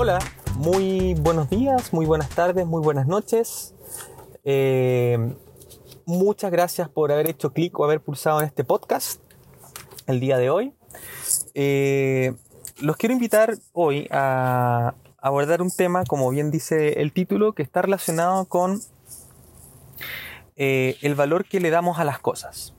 Hola, muy buenos días, muy buenas tardes, muy buenas noches. Eh, muchas gracias por haber hecho clic o haber pulsado en este podcast el día de hoy. Eh, los quiero invitar hoy a abordar un tema, como bien dice el título, que está relacionado con eh, el valor que le damos a las cosas.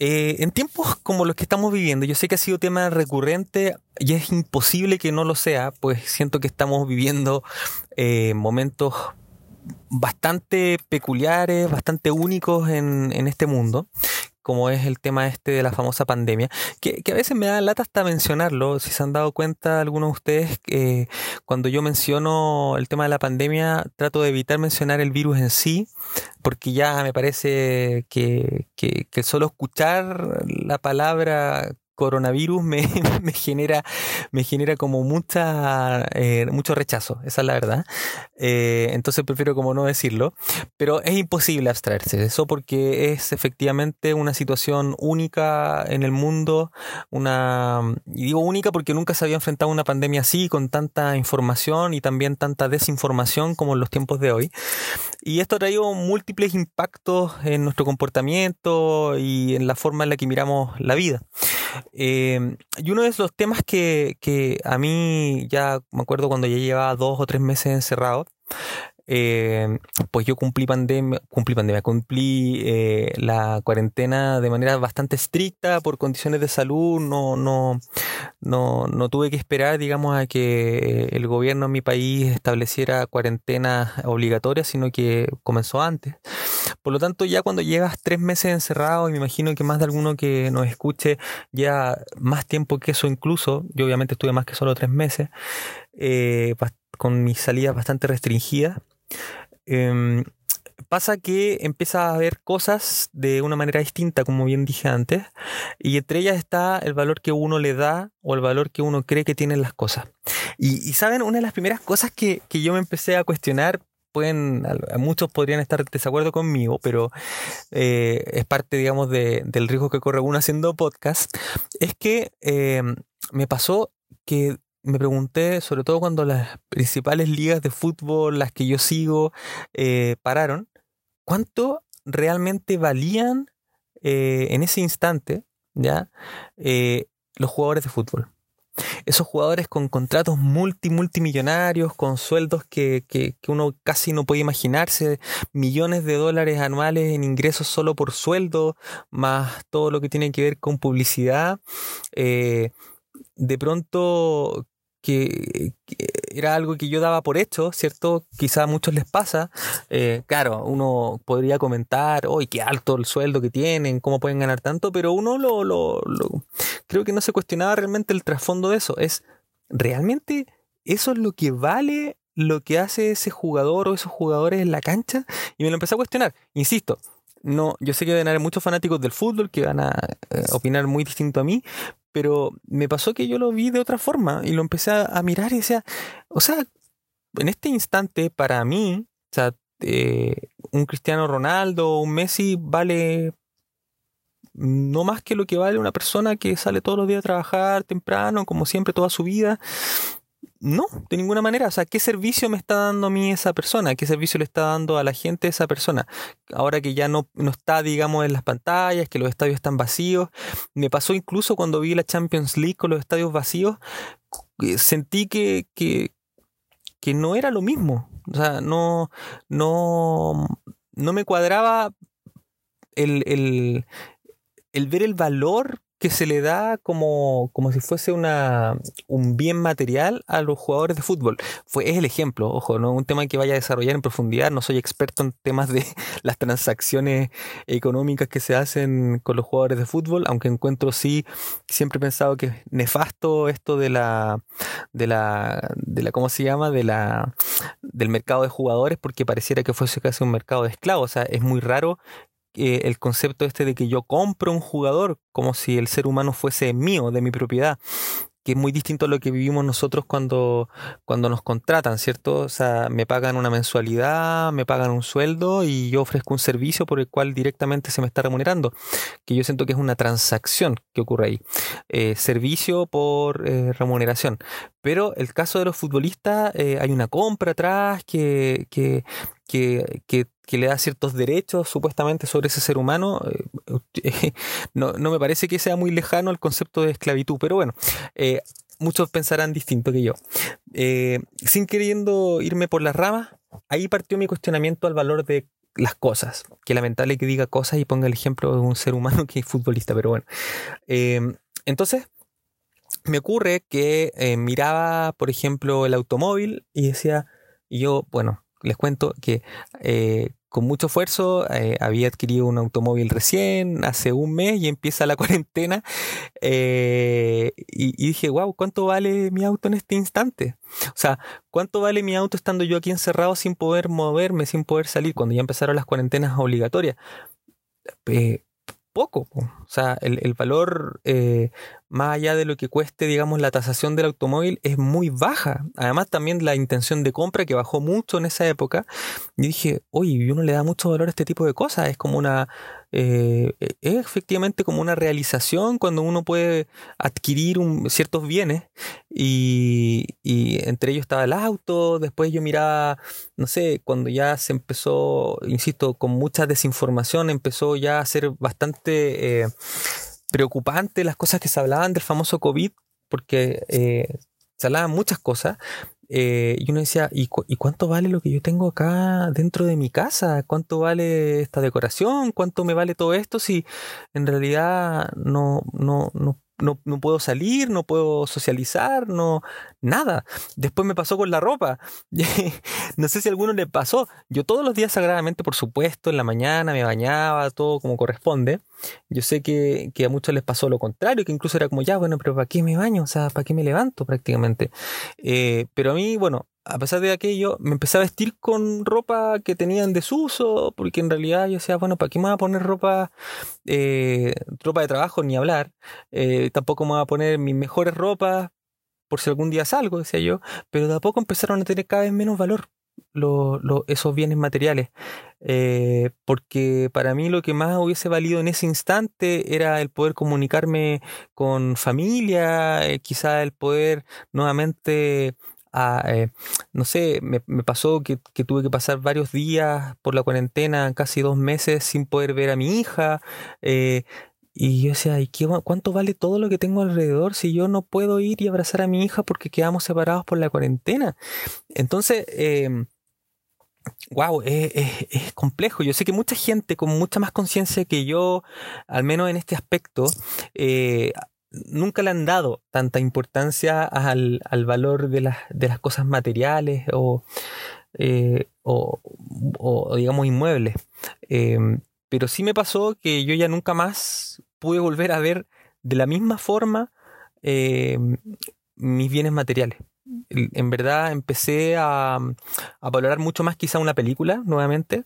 Eh, en tiempos como los que estamos viviendo, yo sé que ha sido tema recurrente y es imposible que no lo sea, pues siento que estamos viviendo eh, momentos bastante peculiares, bastante únicos en, en este mundo como es el tema este de la famosa pandemia, que, a veces me da lata hasta mencionarlo, si se han dado cuenta algunos de ustedes, eh, cuando yo menciono el tema de la pandemia, trato de evitar mencionar el virus en sí, porque ya me parece que, que, que solo escuchar la palabra coronavirus me, me, genera, me genera como mucha, eh, mucho rechazo, esa es la verdad. Eh, entonces prefiero como no decirlo, pero es imposible abstraerse de eso porque es efectivamente una situación única en el mundo, una, y digo única porque nunca se había enfrentado una pandemia así, con tanta información y también tanta desinformación como en los tiempos de hoy. Y esto ha traído múltiples impactos en nuestro comportamiento y en la forma en la que miramos la vida. Eh, y uno de los temas que, que, a mí ya me acuerdo cuando ya llevaba dos o tres meses encerrado, eh, pues yo cumplí pandemia, cumplí pandemia, cumplí eh, la cuarentena de manera bastante estricta por condiciones de salud, no, no, no, no tuve que esperar, digamos, a que el gobierno en mi país estableciera cuarentena obligatoria, sino que comenzó antes. Por lo tanto, ya cuando llevas tres meses encerrado, y me imagino que más de alguno que nos escuche ya más tiempo que eso incluso, yo obviamente estuve más que solo tres meses, eh, con mis salidas bastante restringidas, Em, pasa que empieza a ver cosas de una manera distinta, como bien dije antes, y entre ellas está el valor que uno le da o el valor que uno cree que tienen las cosas. Y, saben, una de las primeras cosas que, yo me empecé a cuestionar, pueden, muchos podrían estar de desacuerdo conmigo, pero eh, es parte, digamos, del riesgo que corre uno haciendo podcast, es que em, me pasó que me pregunté, sobre todo cuando las principales ligas de fútbol, las que yo sigo, eh, pararon, ¿cuánto realmente valían eh, en ese instante ya eh, los jugadores de fútbol? Esos jugadores con contratos multi, multimillonarios, con sueldos que, que, uno casi no puede imaginarse, millones de dólares anuales en ingresos solo por sueldo, más todo lo que tiene que ver con publicidad. de pronto que, era algo que yo daba por hecho, ¿cierto? Quizá a muchos les pasa. Eh, claro, uno podría comentar, ¡ay, qué alto el sueldo que tienen! ¿Cómo pueden ganar tanto? Pero uno lo, lo, lo, creo que no se cuestionaba realmente el trasfondo de eso. Es, ¿realmente eso es lo que vale lo que hace ese jugador o esos jugadores en la cancha? Y me lo empecé a cuestionar. Insisto, no, yo sé que van a haber muchos fanáticos del fútbol que van a eh, opinar muy distinto a mí, pero me pasó que yo lo vi de otra forma y lo empecé a, mirar y decía, o sea, en este instante para mí, o sea, eh, un Cristiano Ronaldo o un Messi vale no más que lo que vale una persona que sale todos los días a trabajar temprano, como siempre, toda su vida, no, de ninguna manera. O sea, ¿qué servicio me está dando a mí esa persona? ¿Qué servicio le está dando a la gente esa persona? Ahora que ya no, no está, digamos, en las pantallas, que los estadios están vacíos. Me pasó incluso cuando vi la Champions League con los estadios vacíos, eh, sentí que, que, que no era lo mismo. O sea, no, no, no me cuadraba el, el, el ver el valor que se le da como, como si fuese una, un bien material a los jugadores de fútbol. Fue, es el ejemplo, ojo, no un tema que vaya a desarrollar en profundidad, no soy experto en temas de las transacciones económicas que se hacen con los jugadores de fútbol, aunque encuentro sí, siempre he pensado que es nefasto esto de la, de la, de la, ¿cómo se llama? De la, del mercado de jugadores, porque pareciera que fuese casi un mercado de esclavos, o sea, es muy raro eh, el concepto este de que yo compro un jugador como si el ser humano fuese mío, de mi propiedad que es muy distinto a lo que vivimos nosotros cuando, cuando nos contratan, ¿cierto? O sea, me pagan una mensualidad, me pagan un sueldo y yo ofrezco un servicio por el cual directamente se me está remunerando, que yo siento que es una transacción que ocurre ahí, eh, servicio por eh, remuneración. Pero el caso de los futbolistas, hay una compra atrás que, que, que, que, le da ciertos derechos supuestamente sobre ese ser humano. Eh, no, no, me parece que sea muy lejano el concepto de esclavitud, pero bueno, eh, muchos pensarán distinto que yo. sin queriendo irme por las ramas, ahí partió mi cuestionamiento al valor de las cosas. Que lamentable que diga cosas y ponga el ejemplo de un ser humano que es futbolista, pero bueno. entonces, me ocurre que eh, miraba, por ejemplo, el automóvil y decía, y yo, bueno, les cuento que eh, con mucho esfuerzo eh, había adquirido un automóvil recién, hace un mes y empieza la cuarentena. y, y, dije, wow, ¿cuánto vale mi auto en este instante? O sea, ¿cuánto vale mi auto estando yo aquí encerrado sin poder moverme, sin poder salir, cuando ya empezaron las cuarentenas obligatorias? poco. O sea, el, valor, eh, más allá de lo que cueste, digamos, la tasación del automóvil, es muy baja. Además, también la intención de compra, que bajó mucho en esa época. Y dije, oye, uno le da mucho valor a este tipo de cosas. Es como una, eh, es efectivamente como una realización cuando uno puede adquirir ciertos bienes y, entre ellos estaba el auto, después yo miraba, no sé, cuando ya se empezó, insisto, con mucha desinformación, empezó ya a ser bastante eh, preocupante las cosas que se hablaban del famoso COVID, porque eh, se hablaban muchas cosas, eh, y uno decía, ¿y, cuánto vale lo que yo tengo acá dentro de mi casa? ¿Cuánto vale esta decoración? ¿Cuánto me vale todo esto si en realidad no, no, no no, no, puedo salir, no puedo socializar, no, nada. Después me pasó con la ropa. no sé si a alguno le pasó. Yo todos los días sagradamente, por supuesto, en la mañana me bañaba, todo como corresponde. Yo sé que, que a muchos les pasó lo contrario, que incluso era como, ya, bueno, pero ¿para qué me baño? O sea, ¿para qué me levanto prácticamente? Eh, pero a mí, bueno, a pesar de aquello, me empecé a vestir con ropa que tenía en desuso, porque en realidad yo decía, bueno, ¿para qué me voy a poner ropa, eh, ropa de trabajo ni hablar? Eh, tampoco me voy a poner mis mejores ropas por si algún día salgo, decía yo, pero de a poco empezaron a tener cada vez menos valor esos bienes materiales, eh, porque para mí lo que más hubiese valido en ese instante era el poder comunicarme con familia, quizá el poder nuevamente eh, no sé, me, pasó que, tuve que pasar varios días por la cuarentena, casi dos meses sin poder ver a mi hija. Eh, y yo decía, ¿y qué, cuánto vale todo lo que tengo alrededor si yo no puedo ir y abrazar a mi hija porque quedamos separados por la cuarentena? Entonces, wow, es, complejo. Yo sé que mucha gente con mucha más conciencia que yo, al menos en este aspecto, eh, nunca le han dado tanta importancia al, valor de las, de las cosas materiales o, eh, o, digamos inmuebles. Em, pero sí me pasó que yo ya nunca más pude volver a ver de la misma forma em, mis bienes materiales. En verdad empecé a, a valorar mucho más quizá una película nuevamente,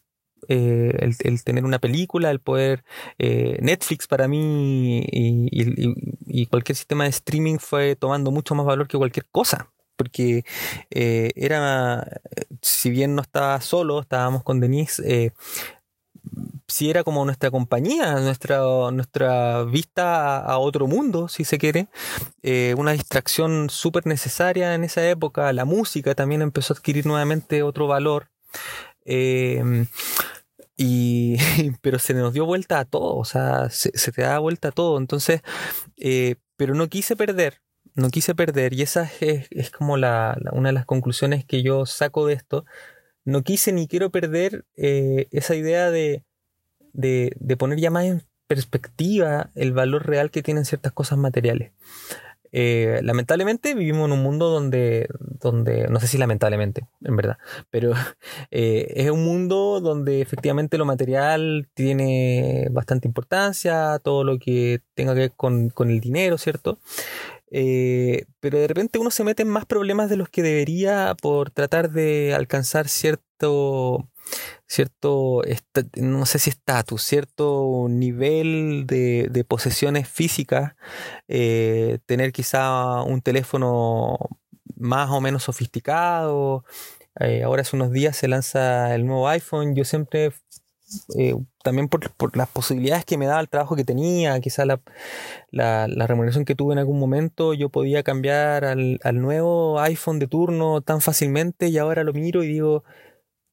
eh, el, tener una película, el poder... Eh, Netflix para mí y, cualquier sistema de streaming fue tomando mucho más valor que cualquier cosa. Porque eh, era, si bien no estaba solo, estábamos con Denise, si era como nuestra compañía, nuestra, nuestra vista a, otro mundo, si se quiere, una distracción súper necesaria en esa época, la música también empezó a adquirir nuevamente otro valor. Y, pero se nos dio vuelta a todo, o sea, se, te da vuelta a todo. Entonces, eh, pero no quise perder, no quise perder. Y esa es, como la, una de las conclusiones que yo saco de esto. No quise ni quiero perder eh, esa idea de, de, de poner ya más en perspectiva el valor real que tienen ciertas cosas materiales. Eh, lamentablemente vivimos en un mundo donde, donde, no sé si lamentablemente, en verdad, pero eh, es un mundo donde efectivamente lo material tiene bastante importancia, todo lo que tenga que ver con, con el dinero, ¿cierto? Eh, pero de repente uno se mete en más problemas de los que debería por tratar de alcanzar cierto cierto, no sé si estatus, cierto nivel de, posesiones físicas, eh, tener quizá un teléfono más o menos sofisticado. Eh, ahora hace unos días se lanza el nuevo iPhone. Yo siempre eh, también por, las posibilidades que me daba el trabajo que tenía, quizá la, la, remuneración que tuve en algún momento, yo podía cambiar al, nuevo iPhone de turno tan fácilmente y ahora lo miro y digo,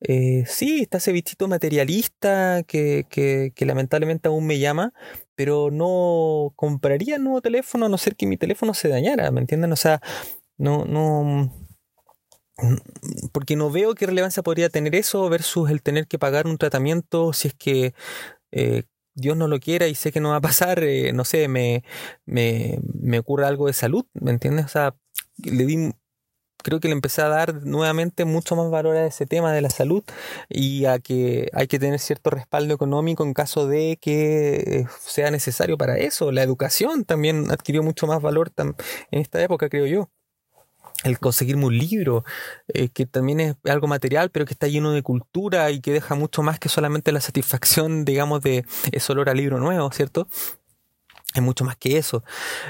eh, sí, está ese bichito materialista que, que, que, lamentablemente aún me llama, pero no compraría un nuevo teléfono a no ser que mi teléfono se dañara, ¿me entienden? O sea, no, no, porque no veo qué relevancia podría tener eso versus el tener que pagar un tratamiento si es que eh, Dios no lo quiera y sé que no va a pasar, eh, no sé, me, me, me ocurre algo de salud, ¿me entiendes? O sea, le di, creo que le empecé a dar nuevamente mucho más valor a ese tema de la salud y a que hay que tener cierto respaldo económico en caso de que sea necesario para eso. La educación también adquirió mucho más valor en esta época, creo yo el conseguirme un libro, eh, que también es algo material, pero que está lleno de cultura y que deja mucho más que solamente la satisfacción, digamos, de ese olor a libro nuevo, ¿cierto? Es mucho más que eso.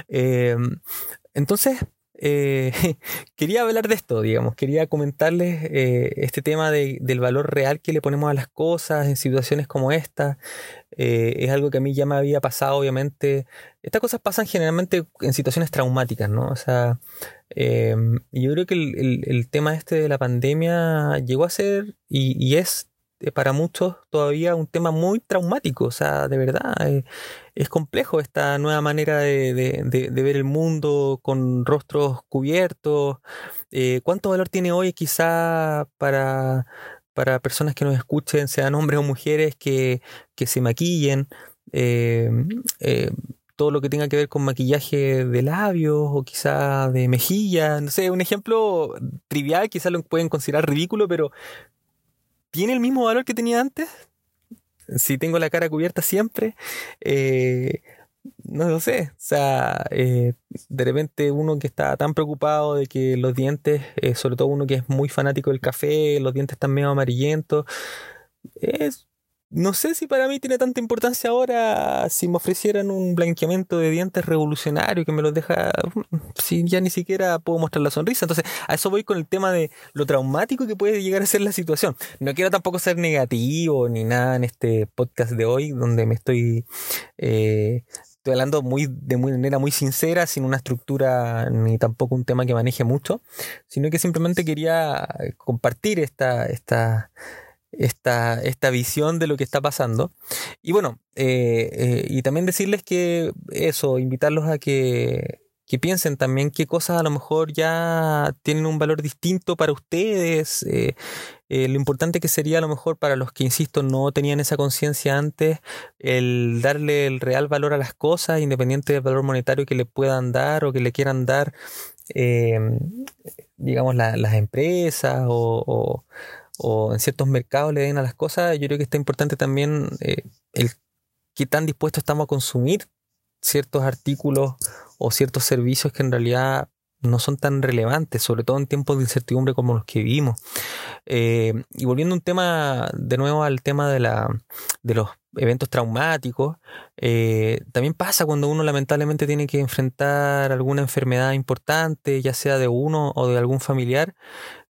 Em, entonces, eh, quería hablar de esto, digamos, quería comentarles eh, este tema del valor real que le ponemos a las cosas en situaciones como esta. es algo que a mí ya me había pasado, obviamente. Estas cosas pasan generalmente en situaciones traumáticas, ¿no? O sea, yo creo que el, tema este de la pandemia llegó a ser y, es eh, para muchos todavía un tema muy traumático. O sea, de verdad, eh, es complejo esta nueva manera de, ver el mundo con rostros cubiertos. Eh, ¿Cuánto valor tiene hoy quizá para, para personas que nos escuchen, sean hombres o mujeres, que, que se maquillen? Em, todo lo que tenga que ver con maquillaje de labios o quizá de mejillas. No sé, un ejemplo trivial, quizá lo pueden considerar ridículo, pero ¿tiene el mismo valor que tenía antes? Si tengo la cara cubierta siempre, eh, no lo sé. O sea, eh, de repente uno que está tan preocupado de que los dientes, eh, sobre todo uno que es muy fanático del café, los dientes están medio amarillentos, es no sé si para mí tiene tanta importancia ahora si me ofrecieran un blanqueamiento de dientes revolucionario que me los deja, si ya ni siquiera puedo mostrar la sonrisa. Entonces, a eso voy con el tema de lo traumático que puede llegar a ser la situación. No quiero tampoco ser negativo ni nada en este podcast de hoy, donde me estoy, eh, estoy hablando muy, de manera muy sincera, sin una estructura ni tampoco un tema que maneje mucho, sino que simplemente quería compartir esta, esta esta, esta visión de lo que está pasando. Y bueno, eh, eh, y también decirles que eso, invitarlos a que, que, piensen también qué cosas a lo mejor ya tienen un valor distinto para ustedes. Eh, lo importante que sería a lo mejor para los que, insisto, no tenían esa conciencia antes, el darle el real valor a las cosas, independiente del valor monetario que le puedan dar o que le quieran dar, digamos, las empresas o o en ciertos mercados le den a las cosas, yo creo que está importante también eh, el qué tan dispuestos estamos a consumir ciertos artículos o ciertos servicios que en realidad no son tan relevantes, sobre todo en tiempos de incertidumbre como los que vivimos. Eh, y volviendo un tema, de nuevo al tema de, la, de los eventos traumáticos, eh, también pasa cuando uno lamentablemente tiene que enfrentar alguna enfermedad importante, ya sea de uno o de algún familiar,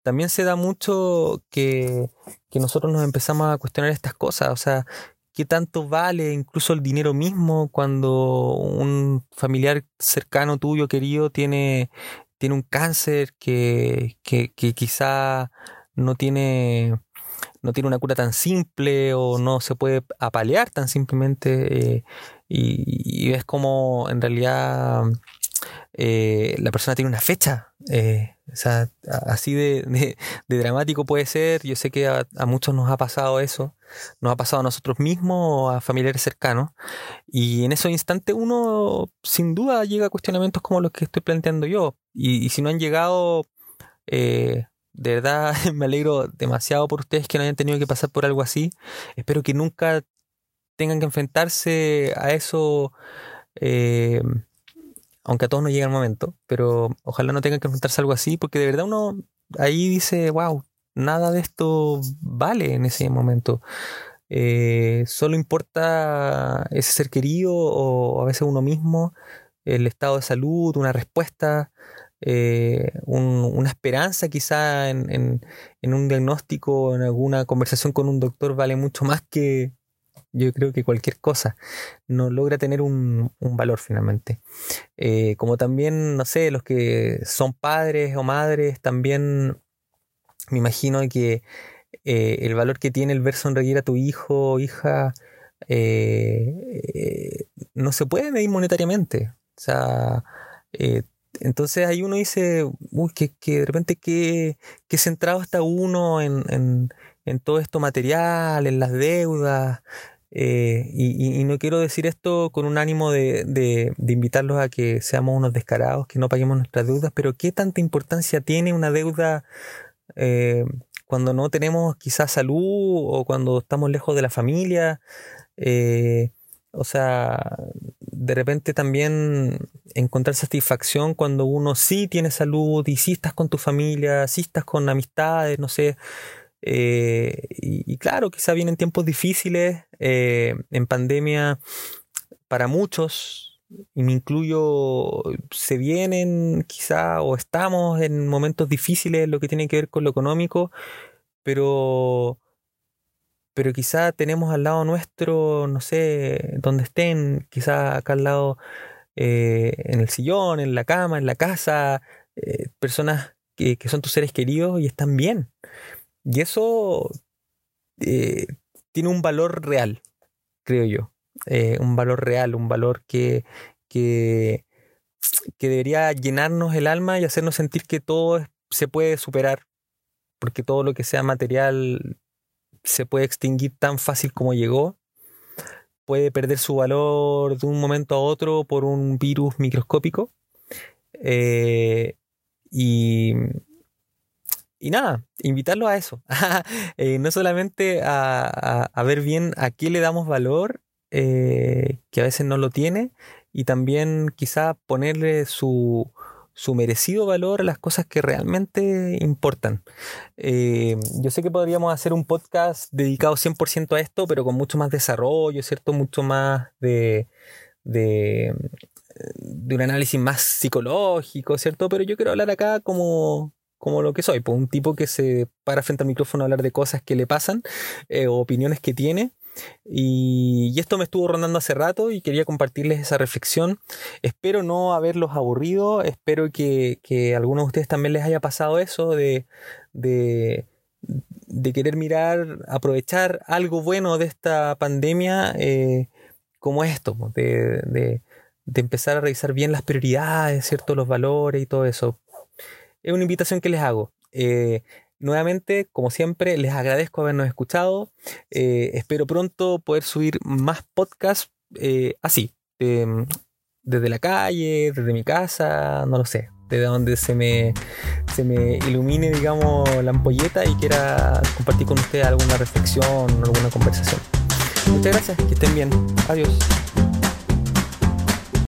también se da mucho que, nosotros nos empezamos a cuestionar estas cosas, o sea, qué tanto vale incluso el dinero mismo cuando un familiar cercano tuyo, querido, tiene, tiene un cáncer que, que, quizá no tiene, no tiene una cura tan simple o no se puede apalear tan simplemente eh, y, ves como en realidad eh, la persona tiene una fecha. Eh, o sea, así de, dramático puede ser. Yo sé que a, muchos nos ha pasado eso. Nos ha pasado a nosotros mismos o a familiares cercanos. Y en esos instantes uno sin duda llega a cuestionamientos como los que estoy planteando yo. Y, si no han llegado, eh, de verdad me alegro demasiado por ustedes que no hayan tenido que pasar por algo así. Espero que nunca tengan que enfrentarse a eso. Eh, aunque a todos nos llega el momento, pero ojalá no tengan que enfrentarse a algo así, porque de verdad uno ahí dice, wow, nada de esto vale en ese momento. Eh, solo importa ese ser querido o a veces uno mismo, el estado de salud, una respuesta, eh, una esperanza quizá en, en, un diagnóstico, en alguna conversación con un doctor vale mucho más que, Yo creo que cualquier cosa no logra tener un, valor finalmente. Eh, como también, no sé, los que son padres o madres, también me imagino que eh, el valor que tiene el ver sonreír a tu hijo o hija eh, no se puede medir monetariamente. O sea, entonces ahí uno dice, uy, que, que de repente qué, centrado está uno en, todo esto material, en las deudas. Eh, y, no quiero decir esto con un ánimo de, invitarlos a que seamos unos descarados, que no paguemos nuestras deudas, pero ¿qué tanta importancia tiene una deuda eh, cuando no tenemos quizás salud o cuando estamos lejos de la familia? Eh, o sea, de repente también encontrar satisfacción cuando uno sí tiene salud y sí estás con tu familia, sí estás con amistades, no sé. Eh, y, claro, quizá vienen tiempos difíciles eh, en pandemia para muchos, y me incluyo, se vienen quizá o estamos en momentos difíciles lo que tiene que ver con lo económico, pero pero quizá tenemos al lado nuestro, no sé, donde estén, quizá acá al lado, eh, en el sillón, en la cama, en la casa, personas que, son tus seres queridos y están bien. Y eso eh, tiene un valor real, creo yo. un valor real, un valor que, que, que debería llenarnos el alma y hacernos sentir que todo se puede superar, porque todo lo que sea material se puede extinguir tan fácil como llegó, puede perder su valor de un momento a otro por un virus microscópico. Eh, y, y nada, invitarlo a eso. Eh, no solamente a, ver bien a qué le damos valor, eh, que a veces no lo tiene, y también quizá ponerle su, su merecido valor a las cosas que realmente importan. Eh, yo sé que podríamos hacer un podcast dedicado 100% a esto, pero con mucho más desarrollo, ¿cierto? Mucho más de, de, un análisis más psicológico, ¿cierto? Pero yo quiero hablar acá como, como lo que soy, pues un tipo que se para frente al micrófono a hablar de cosas que le pasan eh, o opiniones que tiene y, esto me estuvo rondando hace rato y quería compartirles esa reflexión. Espero no haberlos aburrido, espero que, a algunos de ustedes también les haya pasado eso de, de, querer mirar, aprovechar algo bueno de esta pandemia eh, como esto, de, de, empezar a revisar bien las prioridades, ¿cierto? los valores y todo eso. Es una invitación que les hago. Eh, Nuevamente, como siempre, les agradezco habernos escuchado. Eh, espero pronto poder subir más podcasts eh, así, desde la calle, desde mi casa, no lo sé, desde donde se me, se me ilumine, digamos, la ampolleta y quiera compartir con ustedes alguna reflexión, alguna conversación. Muchas gracias, que estén bien. Adiós.